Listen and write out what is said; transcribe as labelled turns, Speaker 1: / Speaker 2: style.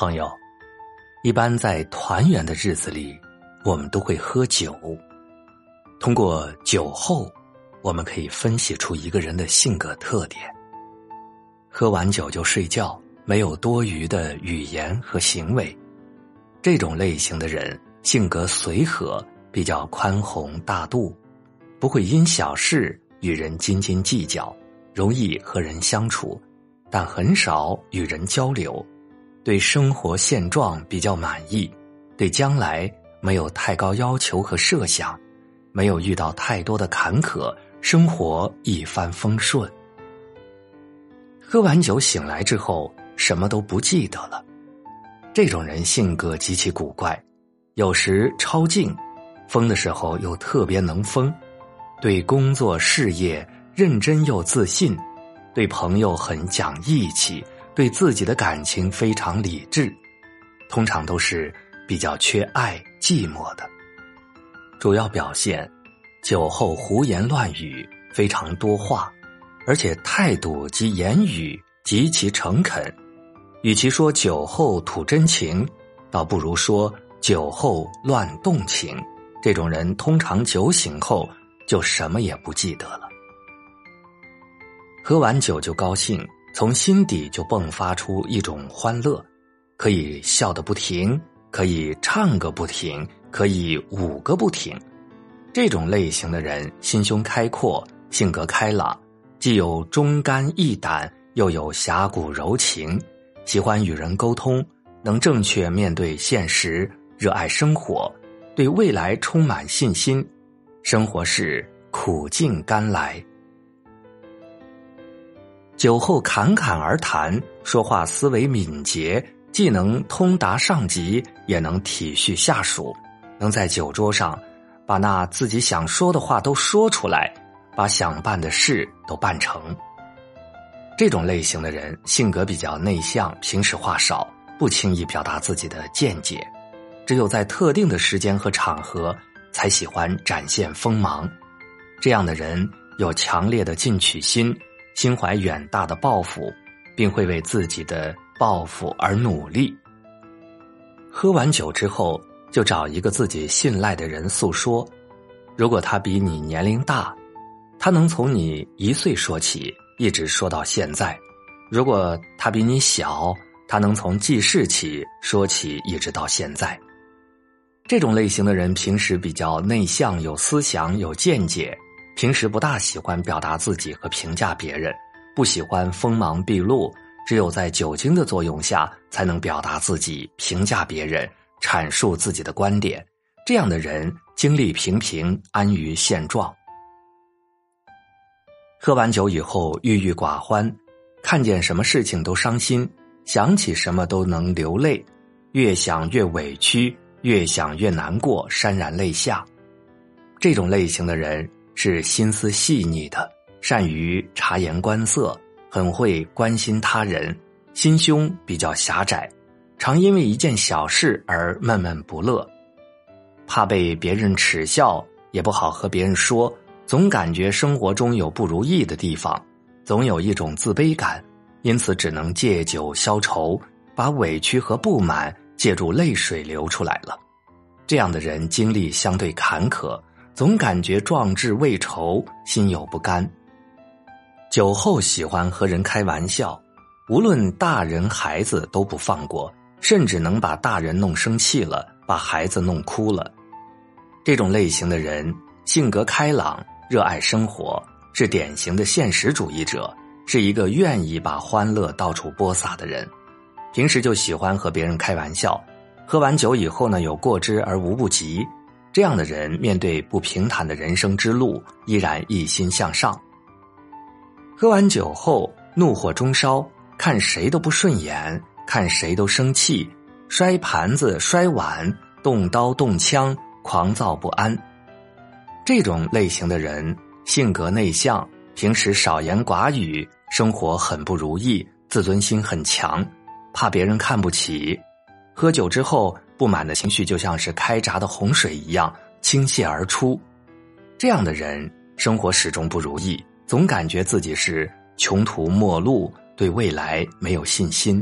Speaker 1: 朋友，一般在团圆的日子里，我们都会喝酒。通过酒后，我们可以分析出一个人的性格特点。喝完酒就睡觉，没有多余的语言和行为。这种类型的人性格随和，比较宽宏大度，不会因小事与人斤斤计较，容易和人相处，但很少与人交流。对生活现状比较满意，对将来没有太高要求和设想，没有遇到太多的坎坷，生活一帆风顺。喝完酒醒来之后，什么都不记得了。这种人性格极其古怪，有时超静，疯的时候又特别能疯，对工作事业认真又自信，对朋友很讲义气。对自己的感情非常理智，通常都是比较缺爱、寂寞的。主要表现：酒后胡言乱语，非常多话，而且态度及言语极其诚恳。与其说酒后吐真情，倒不如说酒后乱动情。这种人通常酒醒后就什么也不记得了，喝完酒就高兴。从心底就迸发出一种欢乐，可以笑得不停，可以唱个不停，可以舞个不停。这种类型的人心胸开阔，性格开朗，既有忠肝义胆，又有侠骨柔情，喜欢与人沟通，能正确面对现实，热爱生活，对未来充满信心。生活是苦尽甘来。酒后侃侃而谈，说话思维敏捷，既能通达上级，也能体恤下属，能在酒桌上把那自己想说的话都说出来，把想办的事都办成。这种类型的人性格比较内向，平时话少，不轻易表达自己的见解，只有在特定的时间和场合才喜欢展现锋芒。这样的人有强烈的进取心。心怀远大的抱负，并会为自己的抱负而努力。喝完酒之后，就找一个自己信赖的人诉说。如果他比你年龄大，他能从你一岁说起，一直说到现在；如果他比你小，他能从记事起说起，一直到现在。这种类型的人平时比较内向，有思想，有见解。平时不大喜欢表达自己和评价别人，不喜欢锋芒毕露，只有在酒精的作用下才能表达自己、评价别人、阐述自己的观点。这样的人经历平平，安于现状。喝完酒以后郁郁寡欢，看见什么事情都伤心，想起什么都能流泪，越想越委屈，越想越难过，潸然泪下。这种类型的人。是心思细腻的，善于察言观色，很会关心他人，心胸比较狭窄，常因为一件小事而闷闷不乐，怕被别人耻笑，也不好和别人说，总感觉生活中有不如意的地方，总有一种自卑感，因此只能借酒消愁，把委屈和不满借助泪水流出来了。这样的人经历相对坎坷。总感觉壮志未酬，心有不甘。酒后喜欢和人开玩笑，无论大人孩子都不放过，甚至能把大人弄生气了，把孩子弄哭了。这种类型的人性格开朗，热爱生活，是典型的现实主义者，是一个愿意把欢乐到处播撒的人。平时就喜欢和别人开玩笑，喝完酒以后呢，有过之而无不及。这样的人面对不平坦的人生之路，依然一心向上。喝完酒后怒火中烧，看谁都不顺眼，看谁都生气，摔盘子、摔碗，动刀动枪，狂躁不安。这种类型的人性格内向，平时少言寡语，生活很不如意，自尊心很强，怕别人看不起。喝酒之后。不满的情绪就像是开闸的洪水一样倾泻而出，这样的人生活始终不如意，总感觉自己是穷途末路，对未来没有信心。